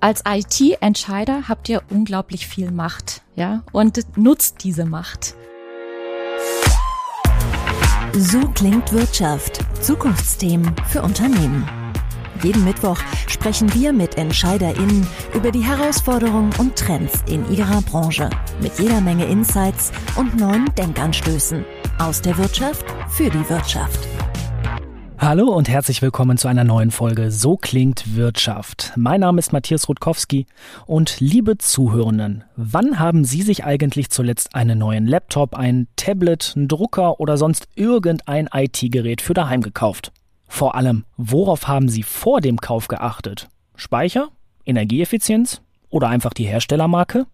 Als IT-Entscheider habt ihr unglaublich viel Macht, ja, und nutzt diese Macht. So klingt Wirtschaft. Zukunftsthemen für Unternehmen. Jeden Mittwoch sprechen wir mit EntscheiderInnen über die Herausforderungen und Trends in ihrer Branche. Mit jeder Menge Insights und neuen Denkanstößen. Aus der Wirtschaft für die Wirtschaft. Hallo und herzlich willkommen zu einer neuen Folge So klingt Wirtschaft. Mein Name ist Matthias Rutkowski und liebe Zuhörenden, wann haben Sie sich eigentlich zuletzt einen neuen Laptop, ein Tablet, einen Drucker oder sonst irgendein IT-Gerät für daheim gekauft? Vor allem, worauf haben Sie vor dem Kauf geachtet? Speicher? Energieeffizienz? Oder einfach die Herstellermarke?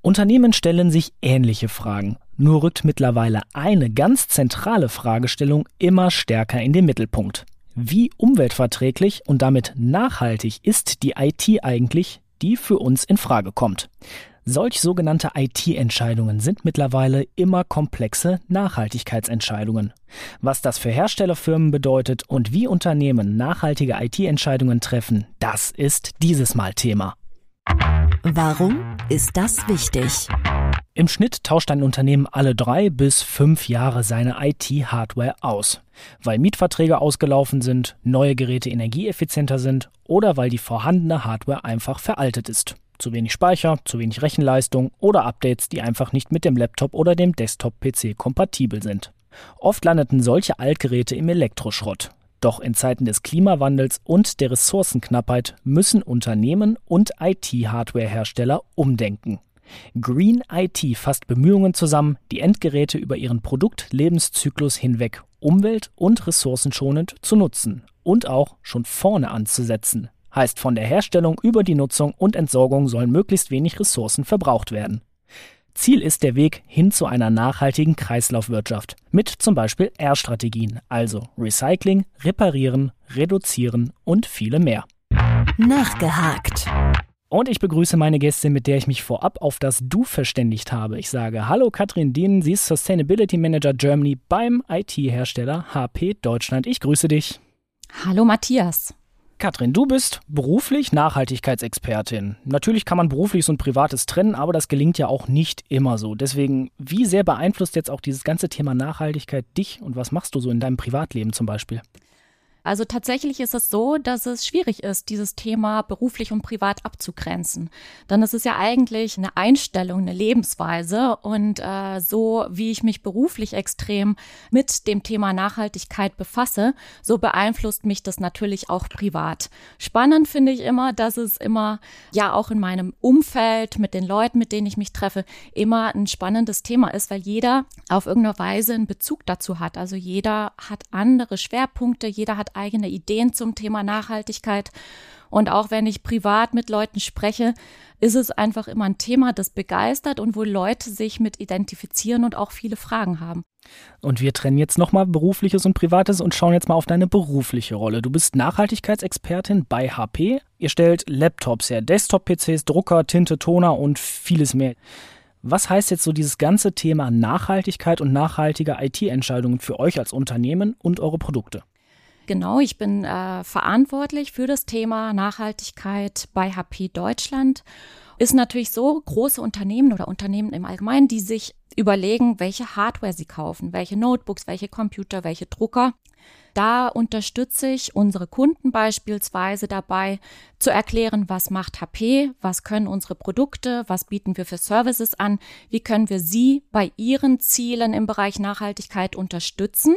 Unternehmen stellen sich ähnliche Fragen. Nur rückt mittlerweile eine ganz zentrale Fragestellung immer stärker in den Mittelpunkt. Wie umweltverträglich und damit nachhaltig ist die IT eigentlich, die für uns in Frage kommt? Solch sogenannte IT-Entscheidungen sind mittlerweile immer komplexe Nachhaltigkeitsentscheidungen. Was das für Herstellerfirmen bedeutet und wie Unternehmen nachhaltige IT-Entscheidungen treffen, das ist dieses Mal Thema. Warum ist das wichtig? Im Schnitt tauscht ein Unternehmen alle drei bis fünf Jahre seine IT-Hardware aus, weil Mietverträge ausgelaufen sind, neue Geräte energieeffizienter sind oder weil die vorhandene Hardware einfach veraltet ist. Zu wenig Speicher, zu wenig Rechenleistung oder Updates, die einfach nicht mit dem Laptop oder dem Desktop-PC kompatibel sind. Oft landeten solche Altgeräte im Elektroschrott. Doch in Zeiten des Klimawandels und der Ressourcenknappheit müssen Unternehmen und IT-Hardware-Hersteller umdenken. Green IT fasst Bemühungen zusammen, die Endgeräte über ihren Produktlebenszyklus hinweg umwelt- und ressourcenschonend zu nutzen und auch schon vorne anzusetzen. Heißt, von der Herstellung über die Nutzung und Entsorgung sollen möglichst wenig Ressourcen verbraucht werden. Ziel ist der Weg hin zu einer nachhaltigen Kreislaufwirtschaft mit zum Beispiel R-Strategien, also Recycling, Reparieren, Reduzieren und viele mehr. Nachgehakt. Und ich begrüße meine Gästin, mit der ich mich vorab auf das Du verständigt habe. Ich sage Hallo Katrin Dien, sie ist Sustainability Manager Germany beim IT-Hersteller HP Deutschland. Ich grüße dich. Hallo Matthias. Katrin, du bist beruflich Nachhaltigkeitsexpertin. Natürlich kann man berufliches und privates trennen, aber das gelingt ja auch nicht immer so. Deswegen, wie sehr beeinflusst jetzt auch dieses ganze Thema Nachhaltigkeit dich und was machst du so in deinem Privatleben zum Beispiel? Also tatsächlich ist es so, dass es schwierig ist, dieses Thema beruflich und privat abzugrenzen. Denn es ist ja eigentlich eine Einstellung, eine Lebensweise. Und äh, so wie ich mich beruflich extrem mit dem Thema Nachhaltigkeit befasse, so beeinflusst mich das natürlich auch privat. Spannend finde ich immer, dass es immer, ja auch in meinem Umfeld, mit den Leuten, mit denen ich mich treffe, immer ein spannendes Thema ist, weil jeder auf irgendeine Weise einen Bezug dazu hat. Also jeder hat andere Schwerpunkte, jeder hat eigene Ideen zum Thema Nachhaltigkeit. Und auch wenn ich privat mit Leuten spreche, ist es einfach immer ein Thema, das begeistert und wo Leute sich mit identifizieren und auch viele Fragen haben. Und wir trennen jetzt nochmal berufliches und privates und schauen jetzt mal auf deine berufliche Rolle. Du bist Nachhaltigkeitsexpertin bei HP. Ihr stellt Laptops her, Desktop-PCs, Drucker, Tinte, Toner und vieles mehr. Was heißt jetzt so dieses ganze Thema Nachhaltigkeit und nachhaltige IT-Entscheidungen für euch als Unternehmen und eure Produkte? Genau, ich bin äh, verantwortlich für das Thema Nachhaltigkeit bei HP Deutschland. Ist natürlich so, große Unternehmen oder Unternehmen im Allgemeinen, die sich überlegen, welche Hardware sie kaufen, welche Notebooks, welche Computer, welche Drucker. Da unterstütze ich unsere Kunden beispielsweise dabei, zu erklären, was macht HP, was können unsere Produkte, was bieten wir für Services an, wie können wir sie bei ihren Zielen im Bereich Nachhaltigkeit unterstützen.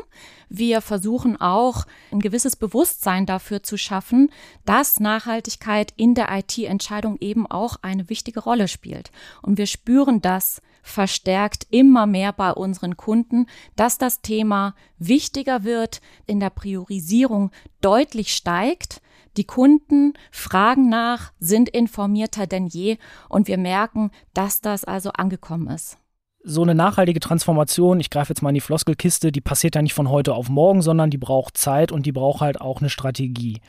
Wir versuchen auch ein gewisses Bewusstsein dafür zu schaffen, dass Nachhaltigkeit in der IT-Entscheidung eben auch eine wichtige Rolle spielt. Und wir spüren das verstärkt immer mehr bei unseren Kunden, dass das Thema wichtiger wird, in der Priorisierung deutlich steigt. Die Kunden fragen nach, sind informierter denn je und wir merken, dass das also angekommen ist. So eine nachhaltige Transformation, ich greife jetzt mal in die Floskelkiste, die passiert ja nicht von heute auf morgen, sondern die braucht Zeit und die braucht halt auch eine Strategie.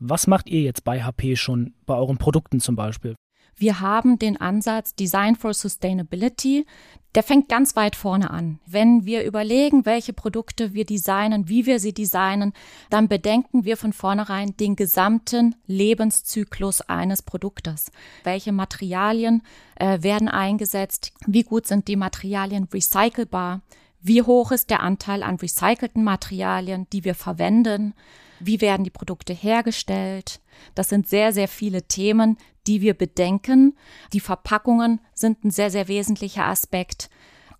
Was macht ihr jetzt bei HP schon, bei euren Produkten zum Beispiel? Wir haben den Ansatz Design for Sustainability. Der fängt ganz weit vorne an. Wenn wir überlegen, welche Produkte wir designen, wie wir sie designen, dann bedenken wir von vornherein den gesamten Lebenszyklus eines Produktes. Welche Materialien äh, werden eingesetzt? Wie gut sind die Materialien recycelbar? Wie hoch ist der Anteil an recycelten Materialien, die wir verwenden? Wie werden die Produkte hergestellt? Das sind sehr, sehr viele Themen, die wir bedenken. Die Verpackungen sind ein sehr, sehr wesentlicher Aspekt.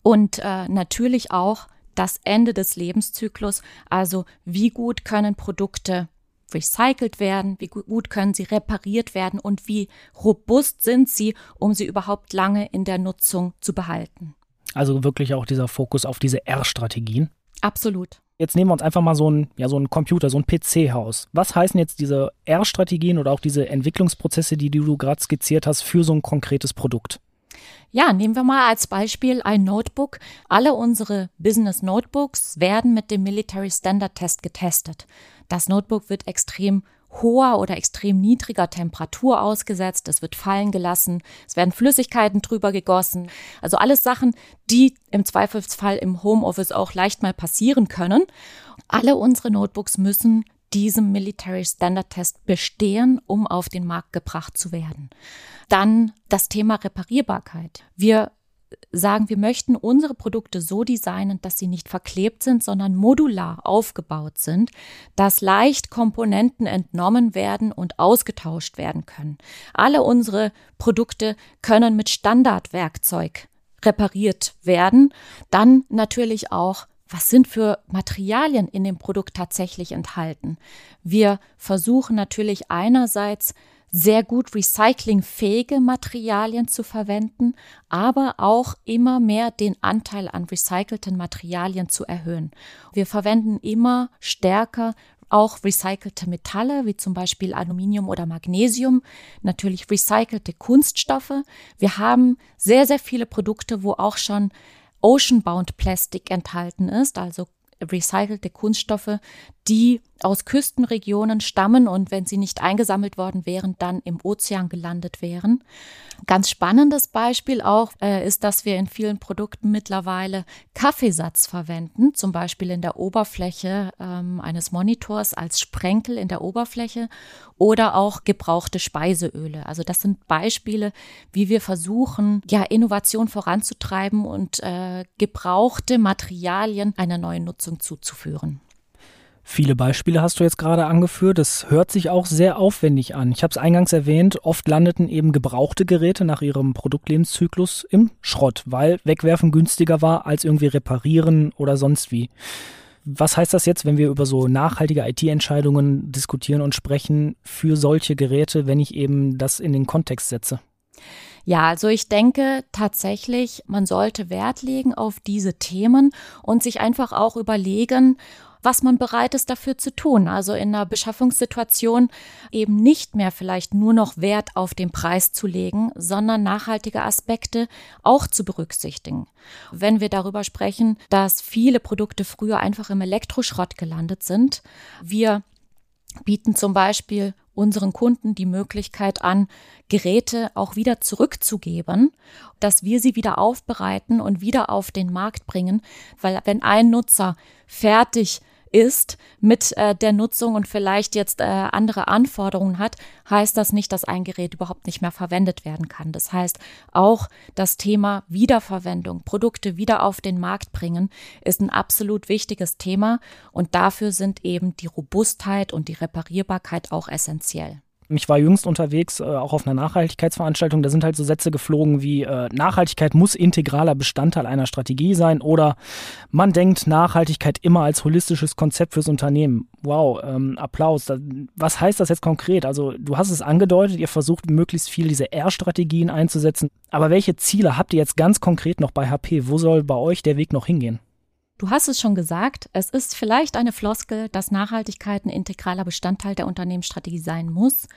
Und äh, natürlich auch das Ende des Lebenszyklus, also wie gut können Produkte recycelt werden, wie gut können sie repariert werden und wie robust sind sie, um sie überhaupt lange in der Nutzung zu behalten. Also wirklich auch dieser Fokus auf diese R-Strategien. Absolut. Jetzt nehmen wir uns einfach mal so ein, ja, so ein Computer, so ein PC-Haus. Was heißen jetzt diese R-Strategien oder auch diese Entwicklungsprozesse, die du gerade skizziert hast, für so ein konkretes Produkt? Ja, nehmen wir mal als Beispiel ein Notebook. Alle unsere Business Notebooks werden mit dem Military Standard Test getestet. Das Notebook wird extrem hoher oder extrem niedriger Temperatur ausgesetzt, es wird fallen gelassen, es werden Flüssigkeiten drüber gegossen. Also alles Sachen, die im Zweifelsfall im Homeoffice auch leicht mal passieren können. Alle unsere Notebooks müssen diesem Military Standard Test bestehen, um auf den Markt gebracht zu werden. Dann das Thema Reparierbarkeit. Wir sagen, wir möchten unsere Produkte so designen, dass sie nicht verklebt sind, sondern modular aufgebaut sind, dass leicht Komponenten entnommen werden und ausgetauscht werden können. Alle unsere Produkte können mit Standardwerkzeug repariert werden. Dann natürlich auch was sind für Materialien in dem Produkt tatsächlich enthalten? Wir versuchen natürlich einerseits sehr gut recyclingfähige Materialien zu verwenden, aber auch immer mehr den Anteil an recycelten Materialien zu erhöhen. Wir verwenden immer stärker auch recycelte Metalle, wie zum Beispiel Aluminium oder Magnesium, natürlich recycelte Kunststoffe. Wir haben sehr, sehr viele Produkte, wo auch schon Oceanbound Plastic enthalten ist, also recycelte Kunststoffe, die aus Küstenregionen stammen und wenn sie nicht eingesammelt worden wären, dann im Ozean gelandet wären. Ganz spannendes Beispiel auch äh, ist, dass wir in vielen Produkten mittlerweile Kaffeesatz verwenden, zum Beispiel in der Oberfläche ähm, eines Monitors als Sprenkel in der Oberfläche oder auch gebrauchte Speiseöle. Also das sind Beispiele, wie wir versuchen, ja, Innovation voranzutreiben und äh, gebrauchte Materialien einer neuen Nutzung zuzuführen. Viele Beispiele hast du jetzt gerade angeführt. Das hört sich auch sehr aufwendig an. Ich habe es eingangs erwähnt, oft landeten eben gebrauchte Geräte nach ihrem Produktlebenszyklus im Schrott, weil wegwerfen günstiger war als irgendwie reparieren oder sonst wie. Was heißt das jetzt, wenn wir über so nachhaltige IT-Entscheidungen diskutieren und sprechen für solche Geräte, wenn ich eben das in den Kontext setze? Ja, also ich denke tatsächlich, man sollte Wert legen auf diese Themen und sich einfach auch überlegen, was man bereit ist dafür zu tun. Also in einer Beschaffungssituation eben nicht mehr vielleicht nur noch Wert auf den Preis zu legen, sondern nachhaltige Aspekte auch zu berücksichtigen. Wenn wir darüber sprechen, dass viele Produkte früher einfach im Elektroschrott gelandet sind, wir bieten zum Beispiel unseren Kunden die Möglichkeit an, Geräte auch wieder zurückzugeben, dass wir sie wieder aufbereiten und wieder auf den Markt bringen, weil wenn ein Nutzer fertig ist mit äh, der Nutzung und vielleicht jetzt äh, andere Anforderungen hat, heißt das nicht, dass ein Gerät überhaupt nicht mehr verwendet werden kann. Das heißt, auch das Thema Wiederverwendung, Produkte wieder auf den Markt bringen, ist ein absolut wichtiges Thema und dafür sind eben die Robustheit und die Reparierbarkeit auch essentiell. Ich war jüngst unterwegs, äh, auch auf einer Nachhaltigkeitsveranstaltung. Da sind halt so Sätze geflogen wie äh, Nachhaltigkeit muss integraler Bestandteil einer Strategie sein oder man denkt Nachhaltigkeit immer als holistisches Konzept fürs Unternehmen. Wow, ähm, Applaus. Was heißt das jetzt konkret? Also du hast es angedeutet, ihr versucht möglichst viel diese R-Strategien einzusetzen. Aber welche Ziele habt ihr jetzt ganz konkret noch bei HP? Wo soll bei euch der Weg noch hingehen? Du hast es schon gesagt, es ist vielleicht eine Floskel, dass Nachhaltigkeit ein integraler Bestandteil der Unternehmensstrategie sein muss.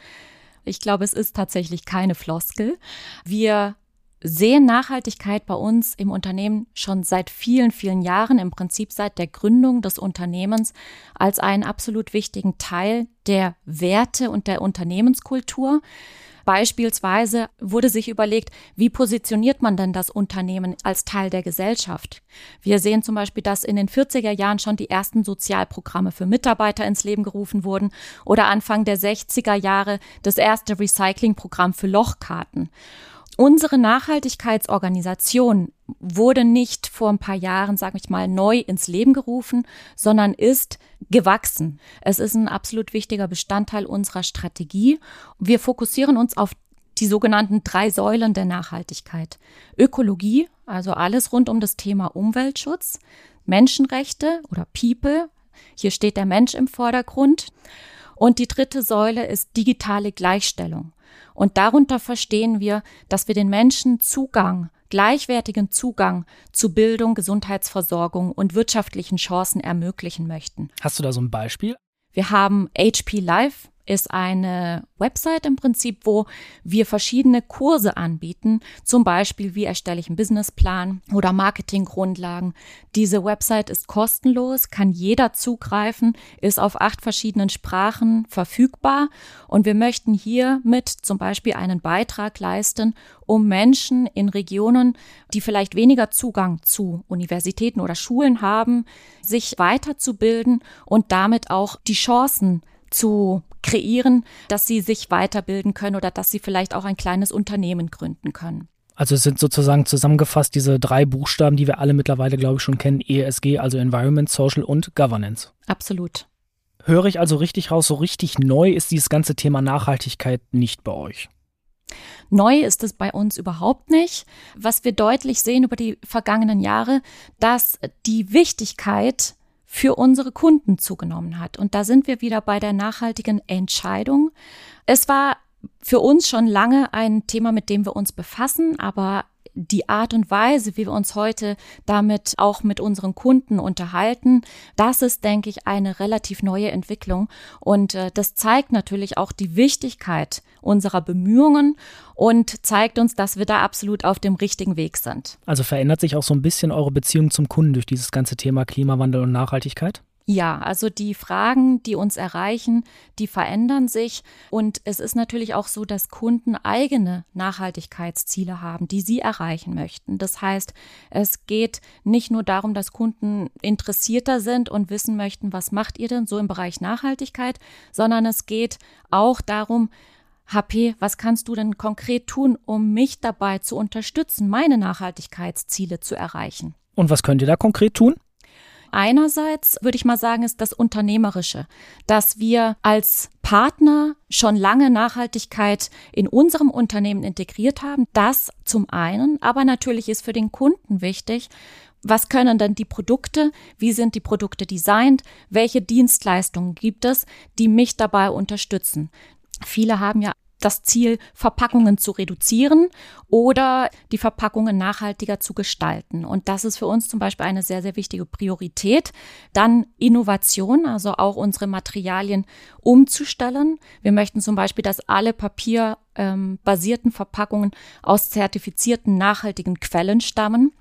Ich glaube, es ist tatsächlich keine Floskel. Wir sehen Nachhaltigkeit bei uns im Unternehmen schon seit vielen, vielen Jahren, im Prinzip seit der Gründung des Unternehmens, als einen absolut wichtigen Teil der Werte und der Unternehmenskultur. Beispielsweise wurde sich überlegt, wie positioniert man denn das Unternehmen als Teil der Gesellschaft? Wir sehen zum Beispiel, dass in den 40er Jahren schon die ersten Sozialprogramme für Mitarbeiter ins Leben gerufen wurden oder Anfang der 60er Jahre das erste Recyclingprogramm für Lochkarten. Unsere Nachhaltigkeitsorganisation wurde nicht vor ein paar Jahren, sage ich mal, neu ins Leben gerufen, sondern ist gewachsen. Es ist ein absolut wichtiger Bestandteil unserer Strategie. Wir fokussieren uns auf die sogenannten drei Säulen der Nachhaltigkeit. Ökologie, also alles rund um das Thema Umweltschutz, Menschenrechte oder People, hier steht der Mensch im Vordergrund. Und die dritte Säule ist digitale Gleichstellung. Und darunter verstehen wir, dass wir den Menschen Zugang, gleichwertigen Zugang zu Bildung, Gesundheitsversorgung und wirtschaftlichen Chancen ermöglichen möchten. Hast du da so ein Beispiel? Wir haben HP Live ist eine Website im Prinzip, wo wir verschiedene Kurse anbieten, zum Beispiel wie erstelle ich einen Businessplan oder Marketinggrundlagen. Diese Website ist kostenlos, kann jeder zugreifen, ist auf acht verschiedenen Sprachen verfügbar und wir möchten hiermit zum Beispiel einen Beitrag leisten, um Menschen in Regionen, die vielleicht weniger Zugang zu Universitäten oder Schulen haben, sich weiterzubilden und damit auch die Chancen zu kreieren, dass sie sich weiterbilden können oder dass sie vielleicht auch ein kleines Unternehmen gründen können. Also es sind sozusagen zusammengefasst diese drei Buchstaben, die wir alle mittlerweile, glaube ich, schon kennen, ESG, also Environment, Social und Governance. Absolut. Höre ich also richtig raus, so richtig neu ist dieses ganze Thema Nachhaltigkeit nicht bei euch. Neu ist es bei uns überhaupt nicht. Was wir deutlich sehen über die vergangenen Jahre, dass die Wichtigkeit für unsere Kunden zugenommen hat. Und da sind wir wieder bei der nachhaltigen Entscheidung. Es war für uns schon lange ein Thema, mit dem wir uns befassen, aber die Art und Weise, wie wir uns heute damit auch mit unseren Kunden unterhalten, das ist, denke ich, eine relativ neue Entwicklung. Und äh, das zeigt natürlich auch die Wichtigkeit unserer Bemühungen und zeigt uns, dass wir da absolut auf dem richtigen Weg sind. Also verändert sich auch so ein bisschen eure Beziehung zum Kunden durch dieses ganze Thema Klimawandel und Nachhaltigkeit? Ja, also die Fragen, die uns erreichen, die verändern sich. Und es ist natürlich auch so, dass Kunden eigene Nachhaltigkeitsziele haben, die sie erreichen möchten. Das heißt, es geht nicht nur darum, dass Kunden interessierter sind und wissen möchten, was macht ihr denn so im Bereich Nachhaltigkeit, sondern es geht auch darum, HP, was kannst du denn konkret tun, um mich dabei zu unterstützen, meine Nachhaltigkeitsziele zu erreichen? Und was könnt ihr da konkret tun? Einerseits würde ich mal sagen, ist das Unternehmerische, dass wir als Partner schon lange Nachhaltigkeit in unserem Unternehmen integriert haben. Das zum einen, aber natürlich ist für den Kunden wichtig, was können denn die Produkte? Wie sind die Produkte designt? Welche Dienstleistungen gibt es, die mich dabei unterstützen? Viele haben ja das Ziel, Verpackungen zu reduzieren oder die Verpackungen nachhaltiger zu gestalten. Und das ist für uns zum Beispiel eine sehr, sehr wichtige Priorität. Dann Innovation, also auch unsere Materialien umzustellen. Wir möchten zum Beispiel, dass alle papierbasierten ähm, Verpackungen aus zertifizierten nachhaltigen Quellen stammen.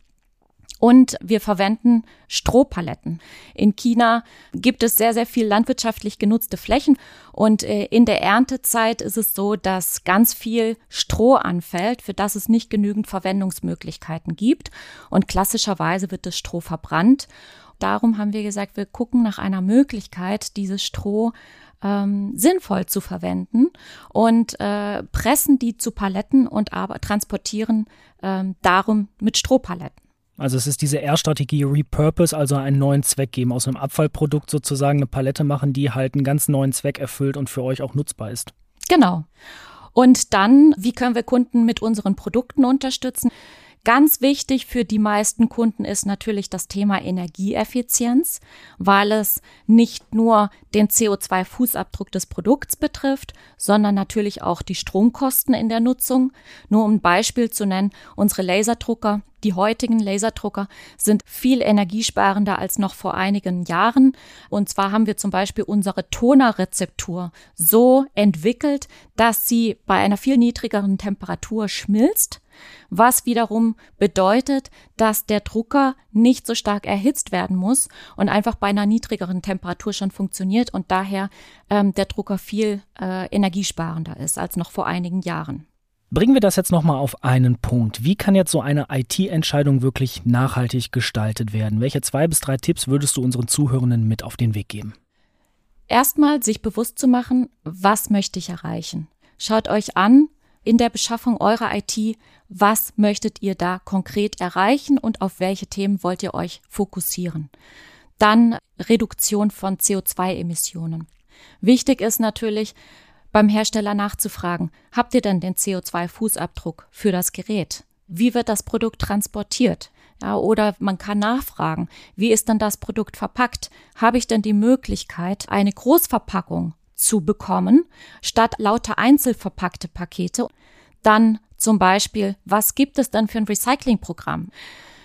Und wir verwenden Strohpaletten. In China gibt es sehr, sehr viel landwirtschaftlich genutzte Flächen. Und äh, in der Erntezeit ist es so, dass ganz viel Stroh anfällt, für das es nicht genügend Verwendungsmöglichkeiten gibt. Und klassischerweise wird das Stroh verbrannt. Darum haben wir gesagt, wir gucken nach einer Möglichkeit, dieses Stroh ähm, sinnvoll zu verwenden und äh, pressen die zu Paletten und aber transportieren ähm, darum mit Strohpaletten. Also es ist diese R-Strategie Repurpose, also einen neuen Zweck geben, aus einem Abfallprodukt sozusagen eine Palette machen, die halt einen ganz neuen Zweck erfüllt und für euch auch nutzbar ist. Genau. Und dann, wie können wir Kunden mit unseren Produkten unterstützen? Ganz wichtig für die meisten Kunden ist natürlich das Thema Energieeffizienz, weil es nicht nur den CO2-Fußabdruck des Produkts betrifft, sondern natürlich auch die Stromkosten in der Nutzung. Nur um ein Beispiel zu nennen, unsere Laserdrucker, die heutigen Laserdrucker sind viel energiesparender als noch vor einigen Jahren. Und zwar haben wir zum Beispiel unsere Tonerrezeptur so entwickelt, dass sie bei einer viel niedrigeren Temperatur schmilzt was wiederum bedeutet, dass der Drucker nicht so stark erhitzt werden muss und einfach bei einer niedrigeren Temperatur schon funktioniert und daher ähm, der Drucker viel äh, energiesparender ist als noch vor einigen Jahren. Bringen wir das jetzt nochmal auf einen Punkt. Wie kann jetzt so eine IT-Entscheidung wirklich nachhaltig gestaltet werden? Welche zwei bis drei Tipps würdest du unseren Zuhörenden mit auf den Weg geben? Erstmal sich bewusst zu machen, was möchte ich erreichen? Schaut euch an in der Beschaffung eurer IT, was möchtet ihr da konkret erreichen und auf welche Themen wollt ihr euch fokussieren? Dann Reduktion von CO2-Emissionen. Wichtig ist natürlich, beim Hersteller nachzufragen, habt ihr denn den CO2-Fußabdruck für das Gerät? Wie wird das Produkt transportiert? Ja, oder man kann nachfragen, wie ist denn das Produkt verpackt? Habe ich denn die Möglichkeit, eine Großverpackung zu bekommen, statt lauter einzelverpackte Pakete? Dann zum Beispiel, was gibt es denn für ein Recyclingprogramm?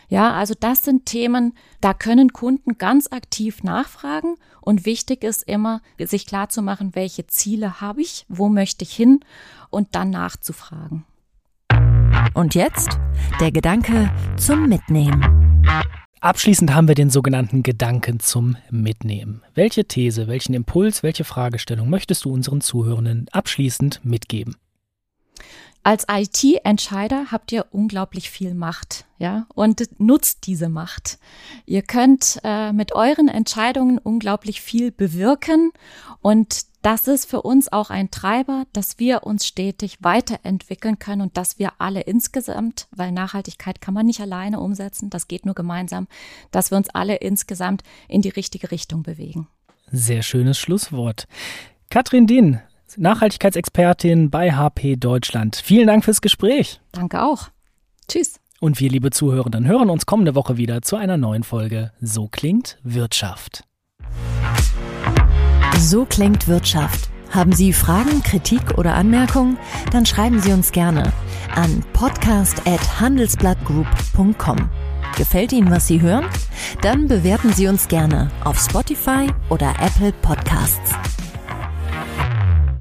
Ja, also das sind Themen, da können Kunden ganz aktiv nachfragen und wichtig ist immer, sich klar zu machen, welche Ziele habe ich, wo möchte ich hin und dann nachzufragen. Und jetzt der Gedanke zum Mitnehmen. Abschließend haben wir den sogenannten Gedanken zum Mitnehmen. Welche These, welchen Impuls, welche Fragestellung möchtest du unseren Zuhörenden abschließend mitgeben? Als IT-Entscheider habt ihr unglaublich viel Macht, ja, und nutzt diese Macht. Ihr könnt äh, mit euren Entscheidungen unglaublich viel bewirken und das ist für uns auch ein Treiber, dass wir uns stetig weiterentwickeln können und dass wir alle insgesamt, weil Nachhaltigkeit kann man nicht alleine umsetzen, das geht nur gemeinsam, dass wir uns alle insgesamt in die richtige Richtung bewegen. Sehr schönes Schlusswort. Katrin Dehn, Nachhaltigkeitsexpertin bei HP Deutschland. Vielen Dank fürs Gespräch. Danke auch. Tschüss. Und wir, liebe Zuhörenden, hören uns kommende Woche wieder zu einer neuen Folge So klingt Wirtschaft. So klingt Wirtschaft. Haben Sie Fragen, Kritik oder Anmerkungen? Dann schreiben Sie uns gerne an podcast@handelsblattgroup.com. Gefällt Ihnen, was Sie hören? Dann bewerten Sie uns gerne auf Spotify oder Apple Podcasts.